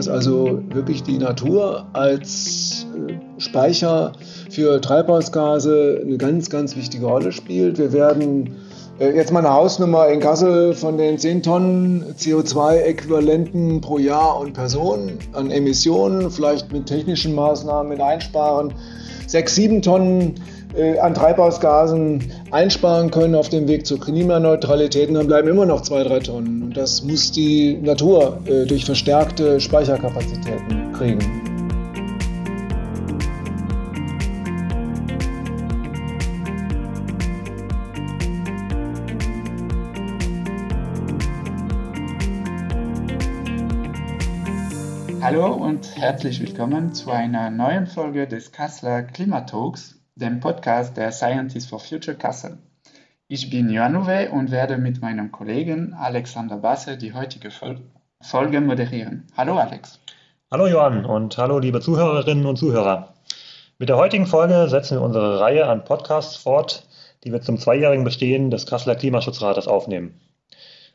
dass also wirklich die Natur als äh, Speicher für Treibhausgase eine ganz, ganz wichtige Rolle spielt. Wir werden äh, jetzt mal eine Hausnummer in Kassel von den 10 Tonnen CO2-Äquivalenten pro Jahr und Person an Emissionen, vielleicht mit technischen Maßnahmen mit einsparen, 6, 7 Tonnen an Treibhausgasen einsparen können auf dem Weg zur Klimaneutralität, dann bleiben immer noch 2, 3 Tonnen. Und das muss die Natur äh, durch verstärkte Speicherkapazitäten kriegen. Hallo und herzlich willkommen zu einer neuen Folge des Kasseler Klimatalks, dem Podcast der Scientists for Future Kassel. Ich bin Johann Uwe und werde mit meinem Kollegen Alexander Basse die heutige Folge moderieren. Hallo Alex. Hallo Johann und hallo liebe Zuhörerinnen und Zuhörer. Mit der heutigen Folge setzen wir unsere Reihe an Podcasts fort, die wir zum zweijährigen Bestehen des Kasseler Klimaschutzrates aufnehmen.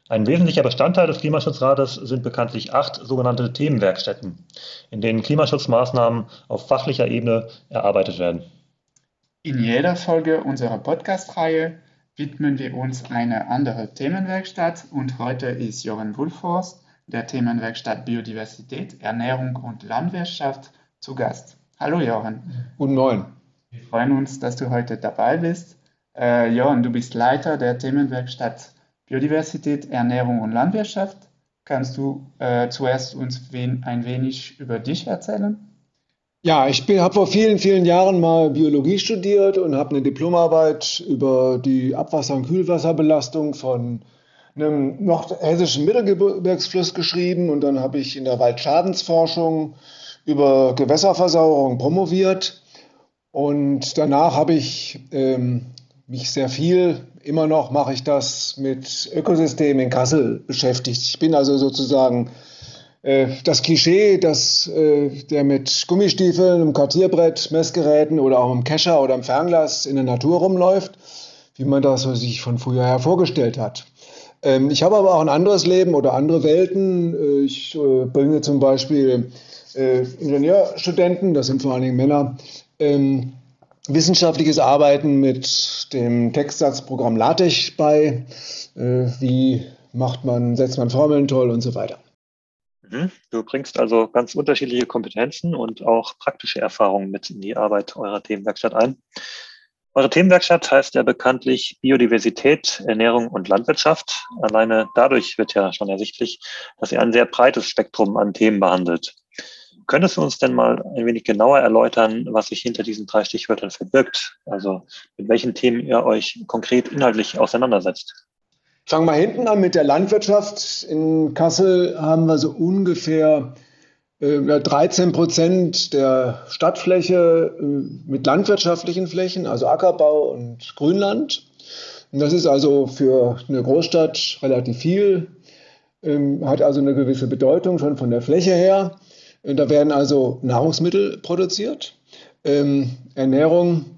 Ein wesentlicher Bestandteil des Klimaschutzrates sind bekanntlich acht sogenannte Themenwerkstätten, in denen Klimaschutzmaßnahmen auf fachlicher Ebene erarbeitet werden. In jeder Folge unserer Podcast-Reihe widmen wir uns einer anderen Themenwerkstatt und heute ist Jochen Wulforst der Themenwerkstatt Biodiversität, Ernährung und Landwirtschaft zu Gast. Hallo Jochen. Guten Morgen. Wir freuen uns, dass du heute dabei bist. Äh, Jochen, du bist Leiter der Themenwerkstatt Biodiversität, Ernährung und Landwirtschaft. Kannst du äh, zuerst uns wen, ein wenig über dich erzählen? Ja, ich habe vor vielen, vielen Jahren mal Biologie studiert und habe eine Diplomarbeit über die Abwasser- und Kühlwasserbelastung von einem nordhessischen Mittelgebirgsfluss geschrieben und dann habe ich in der Waldschadensforschung über Gewässerversauerung promoviert und danach habe ich ähm, mich sehr viel immer noch mache ich das mit Ökosystemen in Kassel beschäftigt. Ich bin also sozusagen das Klischee, dass äh, der mit Gummistiefeln, einem Kartierbrett, Messgeräten oder auch im Kescher oder im Fernglas in der Natur rumläuft, wie man das sich von früher her vorgestellt hat. Ähm, ich habe aber auch ein anderes Leben oder andere Welten. Äh, ich äh, bringe zum Beispiel äh, Ingenieurstudenten, das sind vor allen Dingen Männer, ähm, wissenschaftliches Arbeiten mit dem Textsatzprogramm LaTeX bei. Äh, wie macht man, setzt man Formeln toll und so weiter. Mhm. Du bringst also ganz unterschiedliche Kompetenzen und auch praktische Erfahrungen mit in die Arbeit eurer Themenwerkstatt ein. Eure Themenwerkstatt heißt ja bekanntlich Biodiversität, Ernährung und Landwirtschaft. Alleine dadurch wird ja schon ersichtlich, dass ihr ein sehr breites Spektrum an Themen behandelt. Könntest du uns denn mal ein wenig genauer erläutern, was sich hinter diesen drei Stichwörtern verbirgt? Also mit welchen Themen ihr euch konkret inhaltlich auseinandersetzt? Fangen wir hinten an mit der Landwirtschaft. In Kassel haben wir so ungefähr äh, 13 Prozent der Stadtfläche äh, mit landwirtschaftlichen Flächen, also Ackerbau und Grünland. Und das ist also für eine Großstadt relativ viel, ähm, hat also eine gewisse Bedeutung schon von der Fläche her. Da werden also Nahrungsmittel produziert. Ähm, Ernährung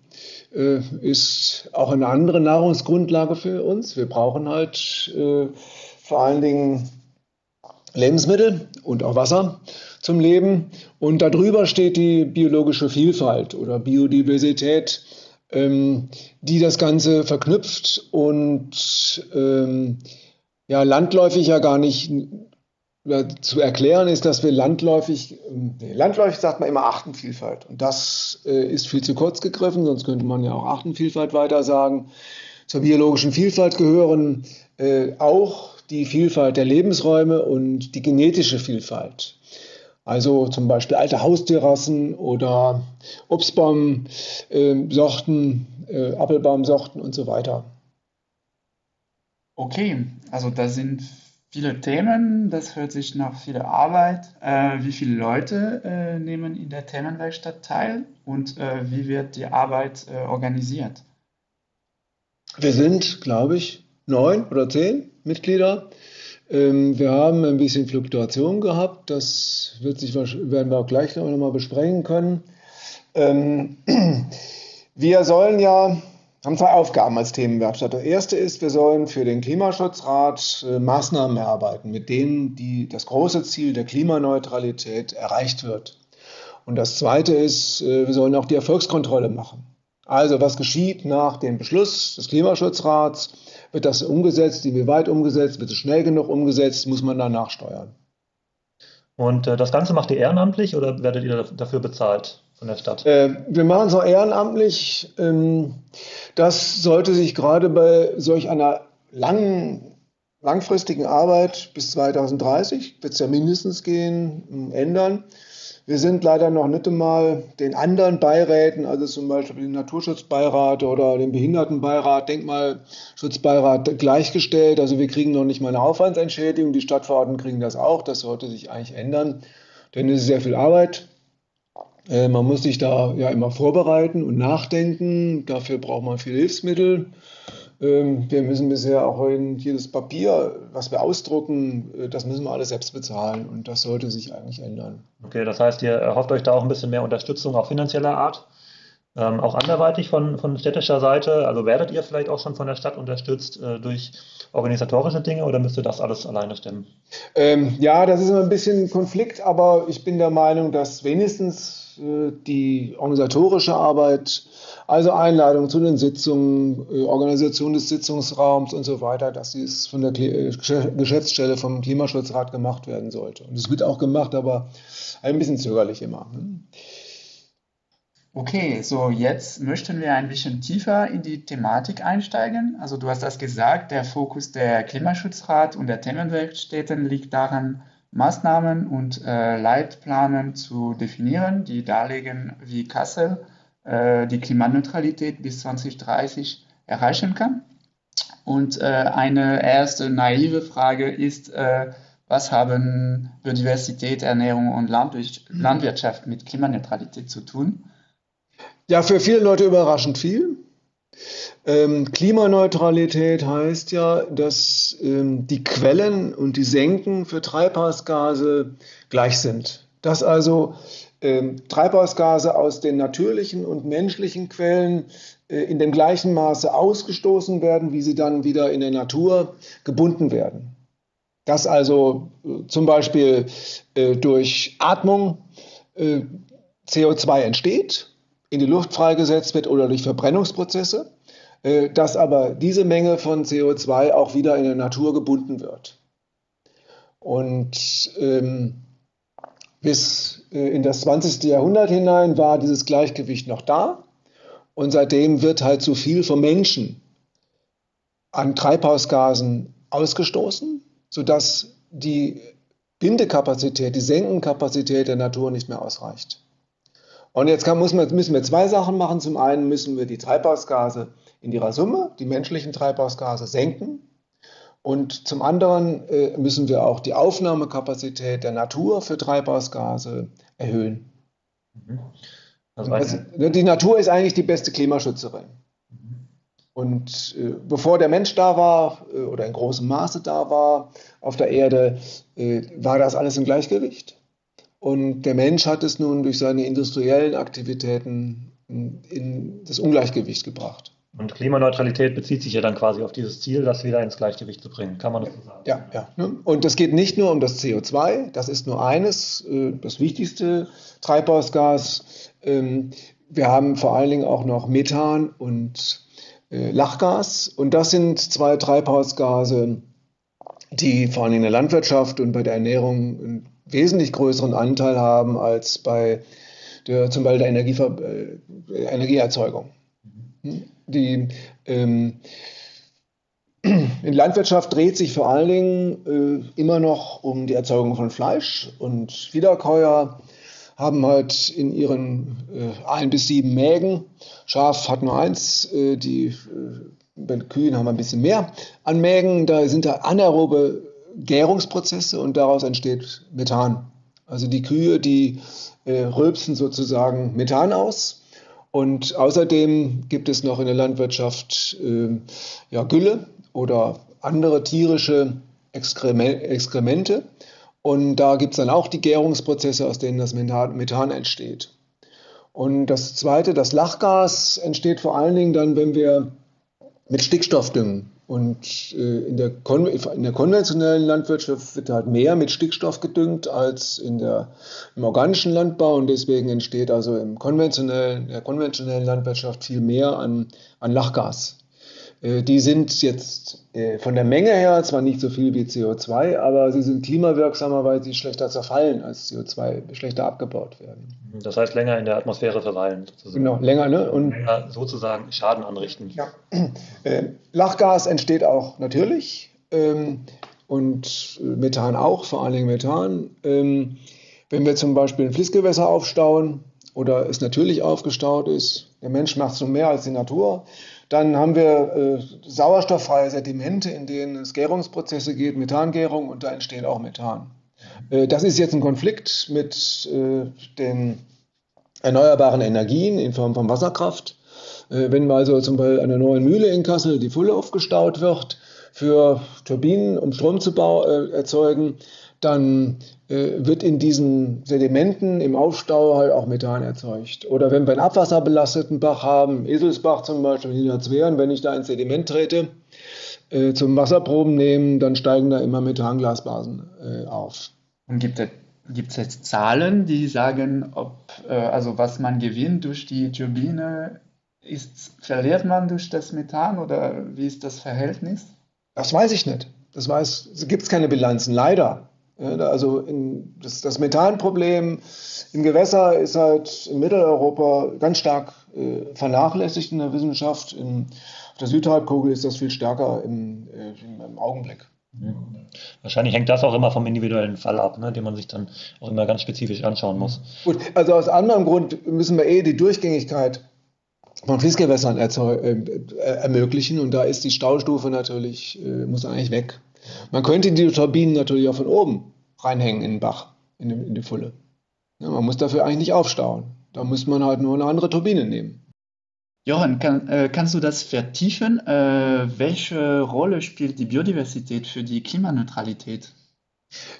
äh, ist auch eine andere Nahrungsgrundlage für uns. Wir brauchen halt äh, vor allen Dingen Lebensmittel und auch Wasser zum Leben. Und darüber steht die biologische Vielfalt oder Biodiversität, ähm, die das Ganze verknüpft und ähm, ja, landläufig ja gar nicht zu erklären ist, dass wir landläufig, nee, landläufig sagt man immer Artenvielfalt. Und das äh, ist viel zu kurz gegriffen, sonst könnte man ja auch Artenvielfalt weiter sagen. Zur biologischen Vielfalt gehören äh, auch die Vielfalt der Lebensräume und die genetische Vielfalt. Also zum Beispiel alte Haustierrassen oder Obstbaumsorten, äh, Apfelbaumsorten und so weiter. Okay, also da sind viele Themen, das hört sich nach viel Arbeit. Äh, wie viele Leute äh, nehmen in der Themenwerkstatt teil und äh, wie wird die Arbeit äh, organisiert? Wir sind, glaube ich, neun oder zehn Mitglieder. Ähm, wir haben ein bisschen Fluktuation gehabt, das wird sich, werden wir auch gleich noch mal besprechen können. Ähm, wir sollen ja haben zwei Aufgaben als Themenwerkstatt. Das erste ist, wir sollen für den Klimaschutzrat äh, Maßnahmen erarbeiten, mit denen die, das große Ziel der Klimaneutralität erreicht wird. Und das zweite ist, äh, wir sollen auch die Erfolgskontrolle machen. Also was geschieht nach dem Beschluss des Klimaschutzrats? Wird das umgesetzt? Inwieweit umgesetzt? Wird es schnell genug umgesetzt? Muss man danach steuern? Und äh, das Ganze macht ihr ehrenamtlich oder werdet ihr dafür bezahlt von der Stadt? Äh, wir machen es auch ehrenamtlich. Ähm, das sollte sich gerade bei solch einer langen, langfristigen Arbeit bis 2030, wird es ja mindestens gehen, ändern. Wir sind leider noch nicht einmal den anderen Beiräten, also zum Beispiel den Naturschutzbeirat oder den Behindertenbeirat, Denkmalschutzbeirat gleichgestellt. Also wir kriegen noch nicht mal eine Aufwandsentschädigung. Die Stadtverordneten kriegen das auch. Das sollte sich eigentlich ändern, denn es ist sehr viel Arbeit. Äh, man muss sich da ja immer vorbereiten und nachdenken. Dafür braucht man viel Hilfsmittel. Ähm, wir müssen bisher auch jedes Papier, was wir ausdrucken, äh, das müssen wir alles selbst bezahlen und das sollte sich eigentlich ändern. Okay, das heißt, ihr erhofft euch da auch ein bisschen mehr Unterstützung, auch finanzieller Art, ähm, auch anderweitig von, von städtischer Seite. Also werdet ihr vielleicht auch schon von der Stadt unterstützt äh, durch organisatorische Dinge oder müsst ihr das alles alleine stemmen? Ähm, ja, das ist immer ein bisschen Konflikt, aber ich bin der Meinung, dass wenigstens äh, die organisatorische Arbeit also Einladung zu den Sitzungen, äh, Organisation des Sitzungsraums und so weiter, dass dies von der äh, Geschäftsstelle vom Klimaschutzrat gemacht werden sollte. Und es wird auch gemacht, aber ein bisschen zögerlich immer. Ne? Okay, so jetzt möchten wir ein bisschen tiefer in die Thematik einsteigen. Also du hast das gesagt, der Fokus der Klimaschutzrat und der Themenwerkstätten liegt daran, Maßnahmen und äh, Leitplanen zu definieren, die darlegen, wie Kassel äh, die Klimaneutralität bis 2030 erreichen kann. Und äh, eine erste naive Frage ist, äh, was haben Biodiversität, Ernährung und Landwirtschaft mit Klimaneutralität zu tun? Ja, für viele Leute überraschend viel. Ähm, Klimaneutralität heißt ja, dass ähm, die Quellen und die Senken für Treibhausgase gleich sind. Dass also ähm, Treibhausgase aus den natürlichen und menschlichen Quellen äh, in dem gleichen Maße ausgestoßen werden, wie sie dann wieder in der Natur gebunden werden. Dass also äh, zum Beispiel äh, durch Atmung äh, CO2 entsteht, in die Luft freigesetzt wird oder durch Verbrennungsprozesse, äh, dass aber diese Menge von CO2 auch wieder in der Natur gebunden wird. Und ähm, bis äh, in das 20. Jahrhundert hinein war dieses Gleichgewicht noch da. Und seitdem wird halt zu viel vom Menschen an Treibhausgasen ausgestoßen, sodass die Bindekapazität, die Senkenkapazität der Natur nicht mehr ausreicht. Und jetzt kann, man, müssen wir zwei Sachen machen. Zum einen müssen wir die Treibhausgase in ihrer Summe, die menschlichen Treibhausgase, senken. Und zum anderen äh, müssen wir auch die Aufnahmekapazität der Natur für Treibhausgase erhöhen. Mhm. Also, also die Natur ist eigentlich die beste Klimaschützerin. Mhm. Und äh, bevor der Mensch da war äh, oder in großem Maße da war auf der Erde, äh, war das alles im Gleichgewicht. Und der Mensch hat es nun durch seine industriellen Aktivitäten in, das Ungleichgewicht gebracht. Und Klimaneutralität bezieht sich ja dann quasi auf dieses Ziel, das wieder ins Gleichgewicht zu bringen. Kann man das so sagen? Ja, ja. Und es geht nicht nur um das CO2, das ist nur eines, äh, das wichtigste Treibhausgas. Ähm, wir haben vor allen Dingen auch noch Methan und äh, Lachgas. Und das sind zwei Treibhausgase, die vor allem in der Landwirtschaft und bei der Ernährung wesentlich größeren Anteil haben als bei der, zum Beispiel der Energiever äh, Energieerzeugung. Hm? Die ähm, in Landwirtschaft dreht sich vor allen Dingen äh, immer noch um die Erzeugung von Fleisch und Wiederkäuer haben halt in ihren äh, ein bis sieben Mägen, Schaf hat nur eins, äh, die äh, bei Kühen haben wir ein bisschen mehr an Mägen, da sind da anaerobe Gärungsprozesse und daraus entsteht Methan. Also die Kühe, die äh, rülpsen sozusagen Methan aus und außerdem gibt es noch in der Landwirtschaft äh, ja, Gülle oder andere tierische Exkremente. Und da gibt es dann auch die Gärungsprozesse, aus denen das Methan entsteht. Und das Zweite, das Lachgas entsteht vor allen Dingen dann, wenn wir mit Stickstoff düngen. Und äh, in, der in, der konventionellen Landwirtschaft wird halt mehr mit Stickstoff gedüngt als in der, im organischen Landbau. Und deswegen entsteht also im konventionellen, der konventionellen Landwirtschaft viel mehr an, an Lachgas. Äh, die sind jetzt äh, von der Menge her zwar nicht so viel wie CO2, aber sie sind klimawirksamer, weil sie schlechter zerfallen als CO2, schlechter abgebaut werden. Das heißt, länger in der Atmosphäre verweilen. Sozusagen. Genau, länger, ne? Und länger sozusagen Schaden anrichten. Ja. Äh, Lachgas entsteht auch natürlich ähm, und Methan auch, vor allen Dingen Methan. Ähm, wenn wir zum Beispiel ein Fließgewässer aufstauen oder es natürlich aufgestaut ist, der Mensch macht es so mehr als die Natur, dann haben wir äh, sauerstofffreie Sedimente, in denen es Gärungsprozesse geht, Methangärung und da entsteht auch Methan. Äh, das ist jetzt ein Konflikt mit äh, den erneuerbaren Energien in Form von Wasserkraft. Äh, wenn also zum Beispiel an der neuen Mühle in Kassel die Fulle aufgestaut wird für Turbinen, um Strom zu äh, erzeugen, dann äh, wird in diesen Sedimenten im Aufstau halt auch Methan erzeugt. Oder wenn wir einen abwasserbelasteten Bach haben, Eselsbach zum Beispiel, Niederzweren, wenn ich da ins Sediment trete, äh, zum Wasserproben nehmen, dann steigen da immer Methanglasbasen äh, auf. Und gibt es Gibt jetzt Zahlen, die sagen, ob, äh, also was man gewinnt durch die Turbine, ist, verliert man durch das Methan oder wie ist das Verhältnis? Das weiß ich nicht. Das gibt es keine Bilanzen, leider. Also in, das, das Methanproblem im Gewässer ist halt in Mitteleuropa ganz stark äh, vernachlässigt in der Wissenschaft. In, auf der Südhalbkugel ist das viel stärker im, äh, im Augenblick. Ja. Wahrscheinlich hängt das auch immer vom individuellen Fall ab, ne, den man sich dann auch immer ganz spezifisch anschauen muss. Gut, also aus anderem Grund müssen wir eh die Durchgängigkeit von Fließgewässern äh, ermöglichen und da ist die Staustufe natürlich, äh, muss eigentlich weg. Man könnte die Turbinen natürlich auch von oben reinhängen in den Bach, in die, in die Fülle. Ja, man muss dafür eigentlich nicht aufstauen. Da muss man halt nur eine andere Turbine nehmen. Johann, kann, äh, kannst du das vertiefen? Äh, welche Rolle spielt die Biodiversität für die Klimaneutralität?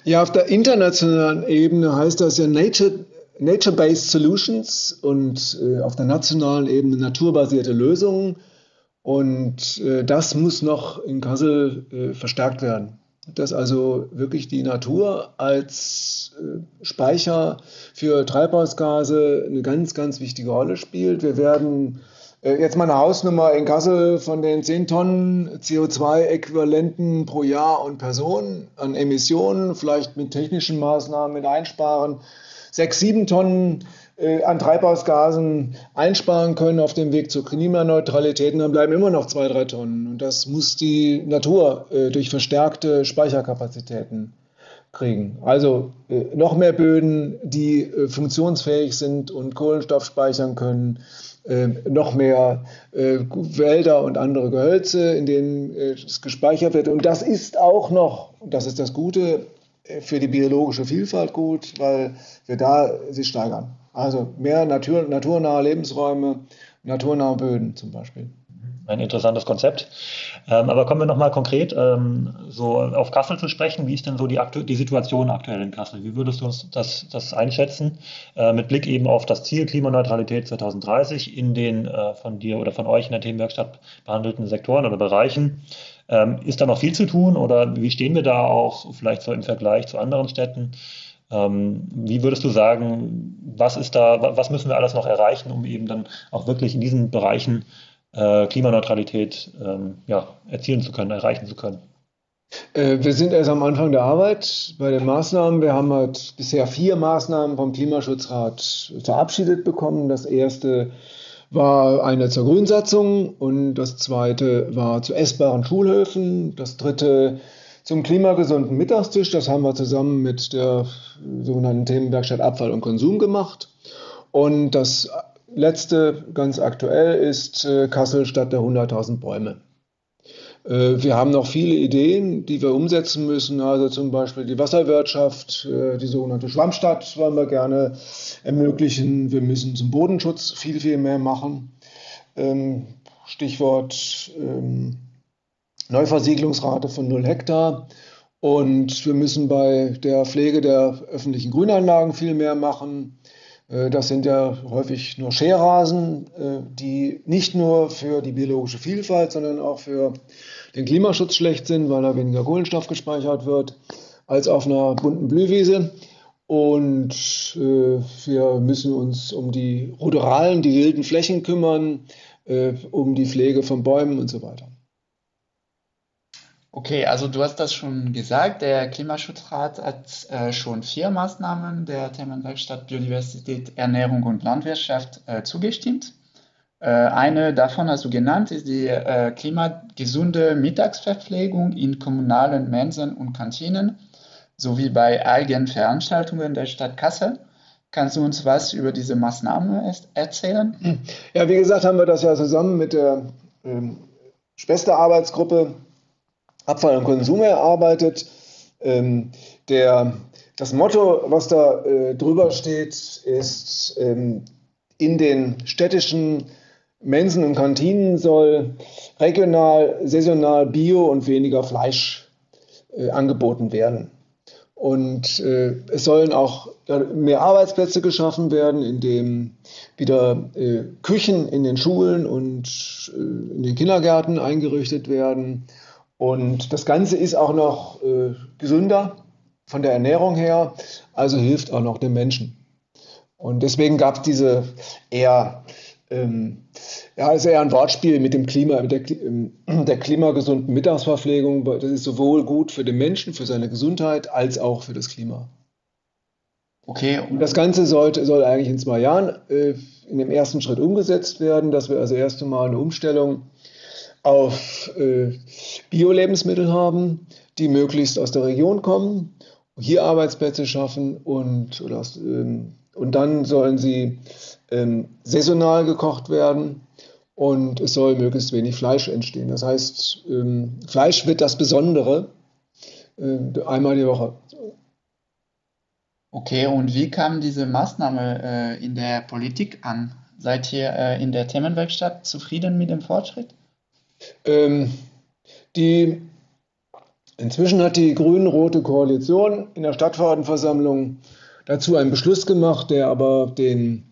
Ja, auf der internationalen Ebene heißt das ja Nature, Nature-Based Solutions und äh, auf der nationalen Ebene naturbasierte Lösungen. Und äh, das muss noch in Kassel äh, verstärkt werden. Dass also wirklich die Natur als äh, Speicher für Treibhausgase eine ganz, ganz wichtige Rolle spielt. Wir werden äh, jetzt mal eine Hausnummer in Kassel von den 10 Tonnen CO2-Äquivalenten pro Jahr und Person an Emissionen, vielleicht mit technischen Maßnahmen mit einsparen, 6, 7 Tonnen an Treibhausgasen einsparen können auf dem Weg zur Klimaneutralität, dann bleiben immer noch zwei, drei Tonnen. Und das muss die Natur äh, durch verstärkte Speicherkapazitäten kriegen. Also äh, noch mehr Böden, die äh, funktionsfähig sind und Kohlenstoff speichern können, äh, noch mehr äh, Wälder und andere Gehölze, in denen es gespeichert wird. Und das ist auch noch, das ist das Gute, für die biologische Vielfalt gut, weil wir da sie steigern. Also mehr Natur, naturnahe Lebensräume, naturnahe Böden zum Beispiel. Ein interessantes Konzept. Ähm, aber kommen wir nochmal konkret ähm, so auf Kassel zu sprechen. Wie ist denn so die, die Situation aktuell in Kassel? Wie würdest du uns das, das einschätzen? Äh, mit Blick eben auf das Ziel Klimaneutralität 2030 in den äh, von dir oder von euch in der Themenwerkstatt behandelten Sektoren oder Bereichen. Ähm, ist da noch viel zu tun oder wie stehen wir da auch vielleicht so im Vergleich zu anderen Städten? Ähm, wie würdest du sagen, was ist da, was müssen wir alles noch erreichen, um eben dann auch wirklich in diesen Bereichen äh, Klimaneutralität ähm, ja, erzielen zu können, erreichen zu können? Äh, wir sind erst am Anfang der Arbeit bei den Maßnahmen. Wir haben halt bisher vier Maßnahmen vom Klimaschutzrat verabschiedet bekommen. Das erste war eine zur Grünsatzung und das zweite war zu essbaren Schulhöfen. Das dritte zum klimagesunden Mittagstisch. Das haben wir zusammen mit der sogenannten Themenwerkstatt Abfall und Konsum gemacht. Und das letzte, ganz aktuell, ist äh, Kassel statt der 100.000 Bäume. Äh, wir haben noch viele Ideen, die wir umsetzen müssen, also zum Beispiel die Wasserwirtschaft, äh, die sogenannte Schwammstadt wollen wir gerne ermöglichen. Wir müssen zum Bodenschutz viel, viel mehr machen. Ähm, Stichwort ähm, Neuversiegelungsrate von 0 Hektar. Und wir müssen bei der Pflege der öffentlichen Grünanlagen viel mehr machen. Äh, das sind ja häufig nur Scherrasen, äh, die nicht nur für die biologische Vielfalt, sondern auch für den Klimaschutz schlecht sind, weil da weniger Kohlenstoff gespeichert wird als auf einer bunten Blühwiese. Und äh, wir müssen uns um die rudoralen, die wilden Flächen kümmern, um die Pflege von Bäumen und so weiter. Okay, also du hast das schon gesagt, der Klimaschutzrat hat äh, schon vier Maßnahmen der Themenwerkstatt Biodiversität, Ernährung und Landwirtschaft äh, zugestimmt. Äh, eine davon hast du genannt, ist die äh, klimagesunde Mittagsverpflegung in kommunalen Mensen und Kantinen sowie bei eigenen Veranstaltungen der Stadt Kassel. Kannst du uns was über diese Maßnahme erzählen? Ja, wie gesagt, haben wir das ja zusammen mit der ähm, Schwesterarbeitsgruppe Abfall und Konsum erarbeitet. Ähm, der, das Motto, was da äh, drüber steht, ist, ähm, in den städtischen Mensen und Kantinen soll regional, saisonal, bio und weniger Fleisch äh, angeboten werden. Und äh, es sollen auch mehr Arbeitsplätze geschaffen werden, indem wieder äh, Küchen in den Schulen und äh, in den Kindergärten eingerichtet werden und das Ganze ist auch noch äh, gesünder von der Ernährung her, also hilft auch noch den Menschen. Und deswegen gab es diese eher, ähm, ja, ist eher ein Wortspiel mit dem Klima, mit der, ähm, der klimagesunden Mittagsverpflegung. Das ist sowohl gut für den Menschen, für seine Gesundheit, als auch für das Klima. Okay. Und das Ganze sollte, soll eigentlich in zwei Jahren äh, in dem ersten Schritt umgesetzt werden, dass wir also erst einmal eine Umstellung auf äh, Bio-Lebensmittel haben, die möglichst aus der Region kommen, hier Arbeitsplätze schaffen und, oder ähm, und dann sollen sie ähm, saisonal gekocht werden und es soll möglichst wenig Fleisch entstehen. Das heißt, ähm, Fleisch wird das Besondere äh, einmal die Woche. Okay, und wie kam diese Maßnahme äh, in der Politik an? Seid ihr äh, in der Themenwerkstatt zufrieden mit dem Fortschritt? Ähm, die, inzwischen hat die grün-rote Koalition in der Stadtverordnetenversammlung dazu einen Beschluss gemacht, der aber den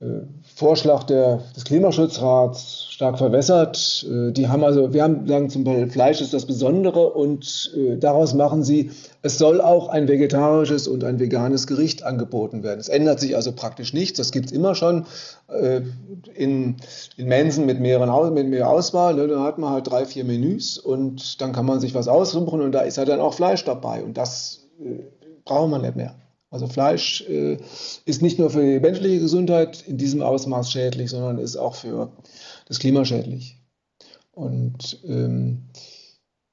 äh, Vorschlag der, des Klimaschutzrats stark verwässert. Äh, die haben also, wir haben sagen zum Beispiel, Fleisch ist das Besondere und äh, daraus machen sie, es soll auch ein vegetarisches und ein veganes Gericht angeboten werden. Es ändert sich also praktisch nichts. Das gibt es immer schon äh, in, in Mensen mit, mehreren, mit mehr Auswahl. Ne? Da hat man halt drei, vier Menüs und dann kann man sich was aussuchen und da ist halt dann auch Fleisch dabei und das braucht man nicht mehr. Also Fleisch äh, ist nicht nur für die menschliche Gesundheit in diesem Ausmaß schädlich, sondern ist auch für das Klima schädlich. Und ähm,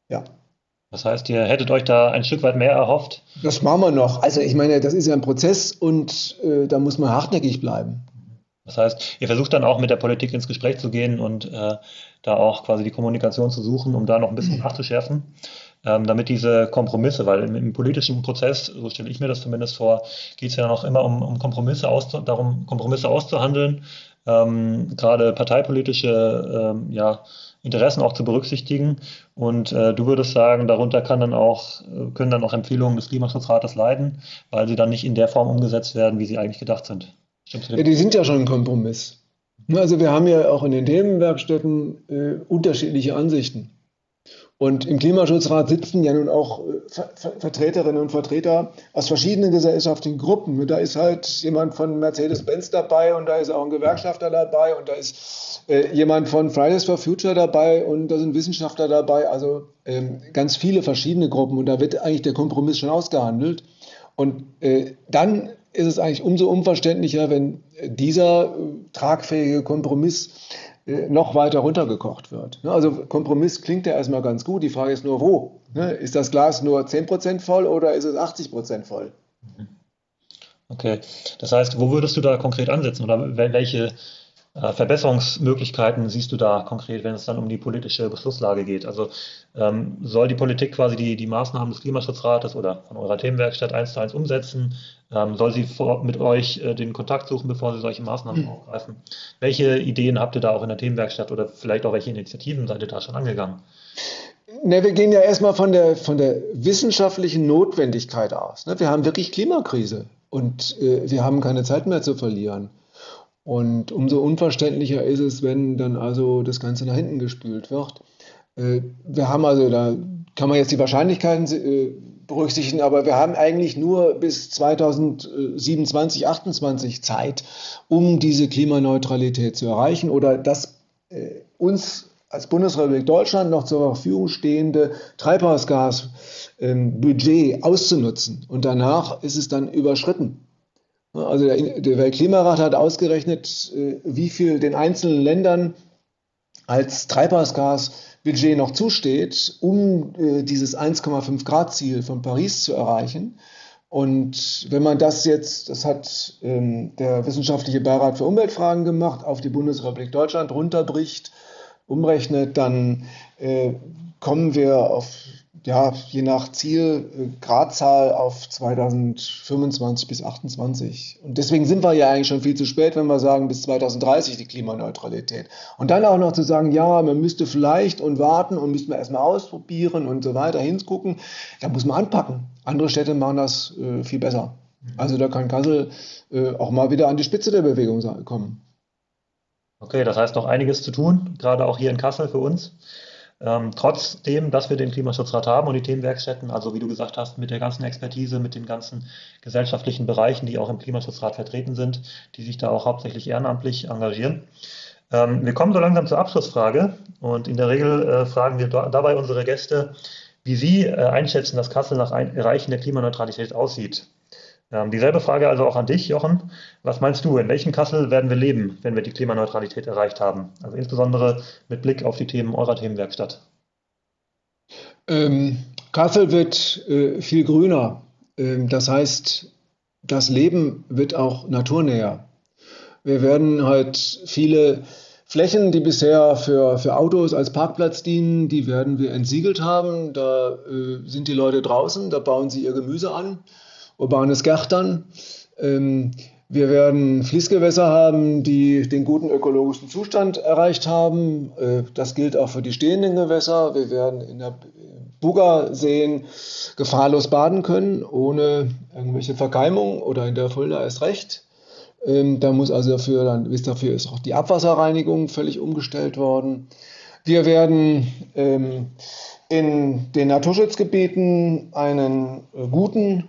ja. Das heißt, ihr hättet euch da ein Stück weit mehr erhofft? Das machen wir noch. Also ich meine, das ist ja ein Prozess und äh, da muss man hartnäckig bleiben. Das heißt, ihr versucht dann auch mit der Politik ins Gespräch zu gehen und äh, da auch quasi die Kommunikation zu suchen, um da noch ein bisschen nachzuschärfen ähm, damit diese Kompromisse, weil im, im, politischen Prozess, so stelle ich mir das zumindest vor, geht es ja noch immer um, um Kompromisse darum, Kompromisse auszuhandeln, ähm, gerade parteipolitische ähm, ja, Interessen auch zu berücksichtigen. Und äh, du würdest sagen, darunter kann dann auch, können dann auch Empfehlungen des Klimaschutzrates leiden, weil sie dann nicht in der Form umgesetzt werden, wie sie eigentlich gedacht sind. Ja, die sind ja schon ein Kompromiss. Also wir haben ja auch in den Themenwerkstätten äh, unterschiedliche Ansichten. Und im Klimaschutzrat sitzen ja nun auch äh, Ver Vertreterinnen und Vertreter aus verschiedenen gesellschaftlichen Gruppen. Da ist halt jemand von Mercedes-Benz dabei und da ist auch ein Gewerkschafter dabei und da ist äh, jemand von Fridays for Future dabei und da sind Wissenschaftler dabei. Also ähm, ganz viele verschiedene Gruppen und da wird eigentlich der Kompromiss schon ausgehandelt. Und äh, dann ist es eigentlich umso unverständlicher, wenn dieser äh, tragfähige Kompromiss noch weiter runtergekocht wird. Ne, also Kompromiss klingt ja erstmal ganz gut. Die Frage ist nur, wo? Ne, ist das Glas nur 10% voll oder ist es 80% voll? Okay, das heißt, wo würdest du da konkret ansetzen oder welche äh, Verbesserungsmöglichkeiten siehst du da konkret, wenn es dann um die politische Beschlusslage geht? Also ähm, soll die Politik quasi die, die Maßnahmen des Klimaschutzrates oder von eurer Themenwerkstatt eins zu eins umsetzen? Ähm, soll sie vor, mit euch äh, den Kontakt suchen, bevor sie solche Maßnahmen mhm. aufgreifen? Welche Ideen habt ihr da auch in der Themenwerkstatt oder vielleicht auch welche Initiativen seid ihr da schon angegangen? Ne, wir gehen ja erstmal von der, von der wissenschaftlichen Notwendigkeit aus. Ne? Wir haben wirklich Klimakrise. Und äh, wir haben keine Zeit mehr zu verlieren. Und umso unverständlicher ist es, wenn dann also das Ganze nach hinten gespült wird. Äh, wir haben also, da kann man jetzt die Wahrscheinlichkeiten äh, berücksichtigen, aber wir haben eigentlich nur bis 2027, 2028 Zeit, um diese Klimaneutralität zu erreichen oder das äh, uns als Bundesrepublik Deutschland noch zur Verfügung stehende Treibhausgasbudget auszunutzen. Und danach ist es dann überschritten. Also der, der Weltklimarat hat ausgerechnet, äh, wie viel den einzelnen Ländern als Treibhausgasbudget noch zusteht, um äh, dieses 1,5 Grad Ziel von Paris zu erreichen. Und wenn man das jetzt, das hat ähm, der Wissenschaftliche Beirat für Umweltfragen gemacht, auf die Bundesrepublik Deutschland runterbricht, umrechnet, dann äh, kommen wir auf ja, je nach Ziel, äh, Gradzahl auf 2025 bis 2028. Und deswegen sind wir ja eigentlich schon viel zu spät, wenn wir sagen, bis 2030 die Klimaneutralität. Und dann auch noch zu sagen, ja, man müsste vielleicht und warten und müsste man erstmal ausprobieren und so weiter hingucken, da muss man anpacken. Andere Städte machen das äh, viel besser. Also da kann Kassel äh, auch mal wieder an die Spitze der Bewegung kommen. Okay, das heißt noch einiges zu tun, gerade auch hier in Kassel für uns. Ähm, trotzdem, dass wir den Klimaschutzrat haben und die Themenwerkstätten, also wie du gesagt hast, mit der ganzen Expertise, mit den ganzen gesellschaftlichen Bereichen, die auch im Klimaschutzrat vertreten sind, die sich da auch hauptsächlich ehrenamtlich engagieren. Ähm, wir kommen so langsam zur Abschlussfrage und in der Regel äh, fragen wir dabei unsere Gäste, wie sie äh, einschätzen, dass Kassel nach Erreichen der Klimaneutralität aussieht. Ähm, dieselbe Frage also auch an dich, Jochen. Was meinst du, in welchem Kassel werden wir leben, wenn wir die Klimaneutralität erreicht haben? Also insbesondere mit Blick auf die Themen eurer Themenwerkstatt. Ähm, Kassel wird äh, viel grüner. Ähm, das heißt, das Leben wird auch naturnäher. Wir werden halt viele Flächen, die bisher für, für Autos als Parkplatz dienen, die werden wir entsiegelt haben. Da äh, sind die Leute draußen, da bauen sie ihr Gemüse an urbanes Gärtern. Ähm, wir werden Fließgewässer haben, die den guten ökologischen Zustand erreicht haben. Äh, das gilt auch für die stehenden Gewässer. Wir werden in der Buggerseen gefahrlos baden können, ohne irgendwelche Verkeimung oder in der Fulda erst recht. Ähm, da muss also dafür, dann wisst dafür ist auch die Abwasserreinigung völlig umgestellt worden. Wir werden ähm, in den Naturschutzgebieten einen guten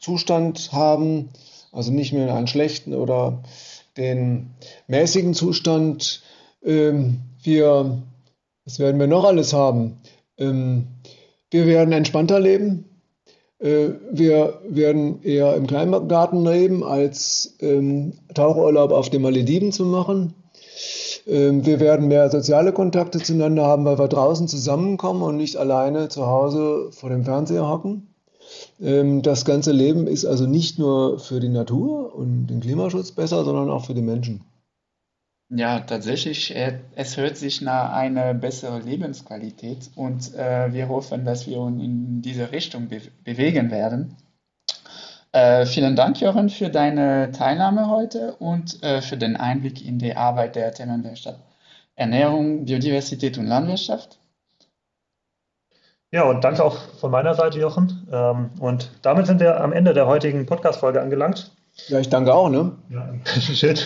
Zustand haben, also nicht mehr einen schlechten oder den mäßigen Zustand. Ähm, wir, was werden wir noch alles haben? Ähm, wir werden entspannter leben. Äh, wir werden eher im Kleingarten leben, als ähm, Tauchurlaub auf den Malediven zu machen. Ähm, wir werden mehr soziale Kontakte zueinander haben, weil wir draußen zusammenkommen und nicht alleine zu Hause vor dem Fernseher hocken. Ähm, das ganze Leben ist also nicht nur für die Natur und den Klimaschutz besser, sondern auch für die Menschen. Ja, tatsächlich, äh, es hört sich nach einer besseren Lebensqualität und äh, wir hoffen, dass wir uns in diese Richtung be bewegen werden. Äh, vielen Dank, Jochen, für deine Teilnahme heute und äh, für den Einblick in die Arbeit der Themenwerkstatt Ernährung, Biodiversität und Landwirtschaft. Ja, und danke auch von meiner Seite, Jochen. Ähm, und damit sind wir am Ende der heutigen Podcast-Folge angelangt. Ja, ich danke auch, ne? Ja, schön,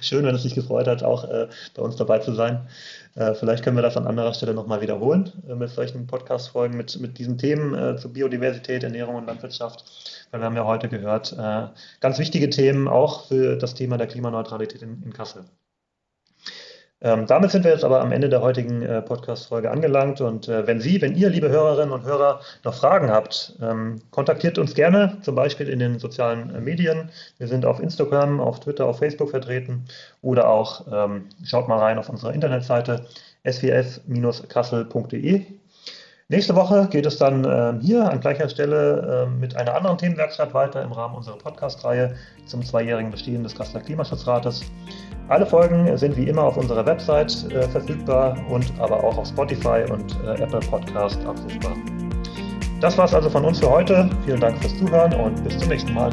schön, wenn es dich gefreut hat, auch äh, bei uns dabei zu sein. Äh, vielleicht können wir das an anderer Stelle nochmal wiederholen äh, mit solchen Podcast-Folgen, mit, mit diesen Themen äh, zu Biodiversität, Ernährung und Landwirtschaft. Weil wir haben ja heute gehört, äh, ganz wichtige Themen auch für das Thema der Klimaneutralität in, in Kassel. Ähm, damit sind wir jetzt aber am Ende der heutigen äh, Podcast-Folge angelangt. Und äh, wenn Sie, wenn ihr, liebe Hörerinnen und Hörer, noch Fragen habt, ähm, kontaktiert uns gerne, zum Beispiel in den sozialen äh, Medien. Wir sind auf Instagram, auf Twitter, auf Facebook vertreten oder auch ähm, schaut mal rein auf unserer Internetseite sws-kassel.de. Nächste Woche geht es dann äh, hier an gleicher Stelle äh, mit einer anderen Themenwerkstatt weiter im Rahmen unserer Podcast-Reihe zum zweijährigen Bestehen des Kasseler Klimaschutzrates. Alle Folgen sind wie immer auf unserer Website äh, verfügbar und aber auch auf Spotify und äh, Apple Podcast abrufbar. Das war es also von uns für heute. Vielen Dank fürs Zuhören und bis zum nächsten Mal.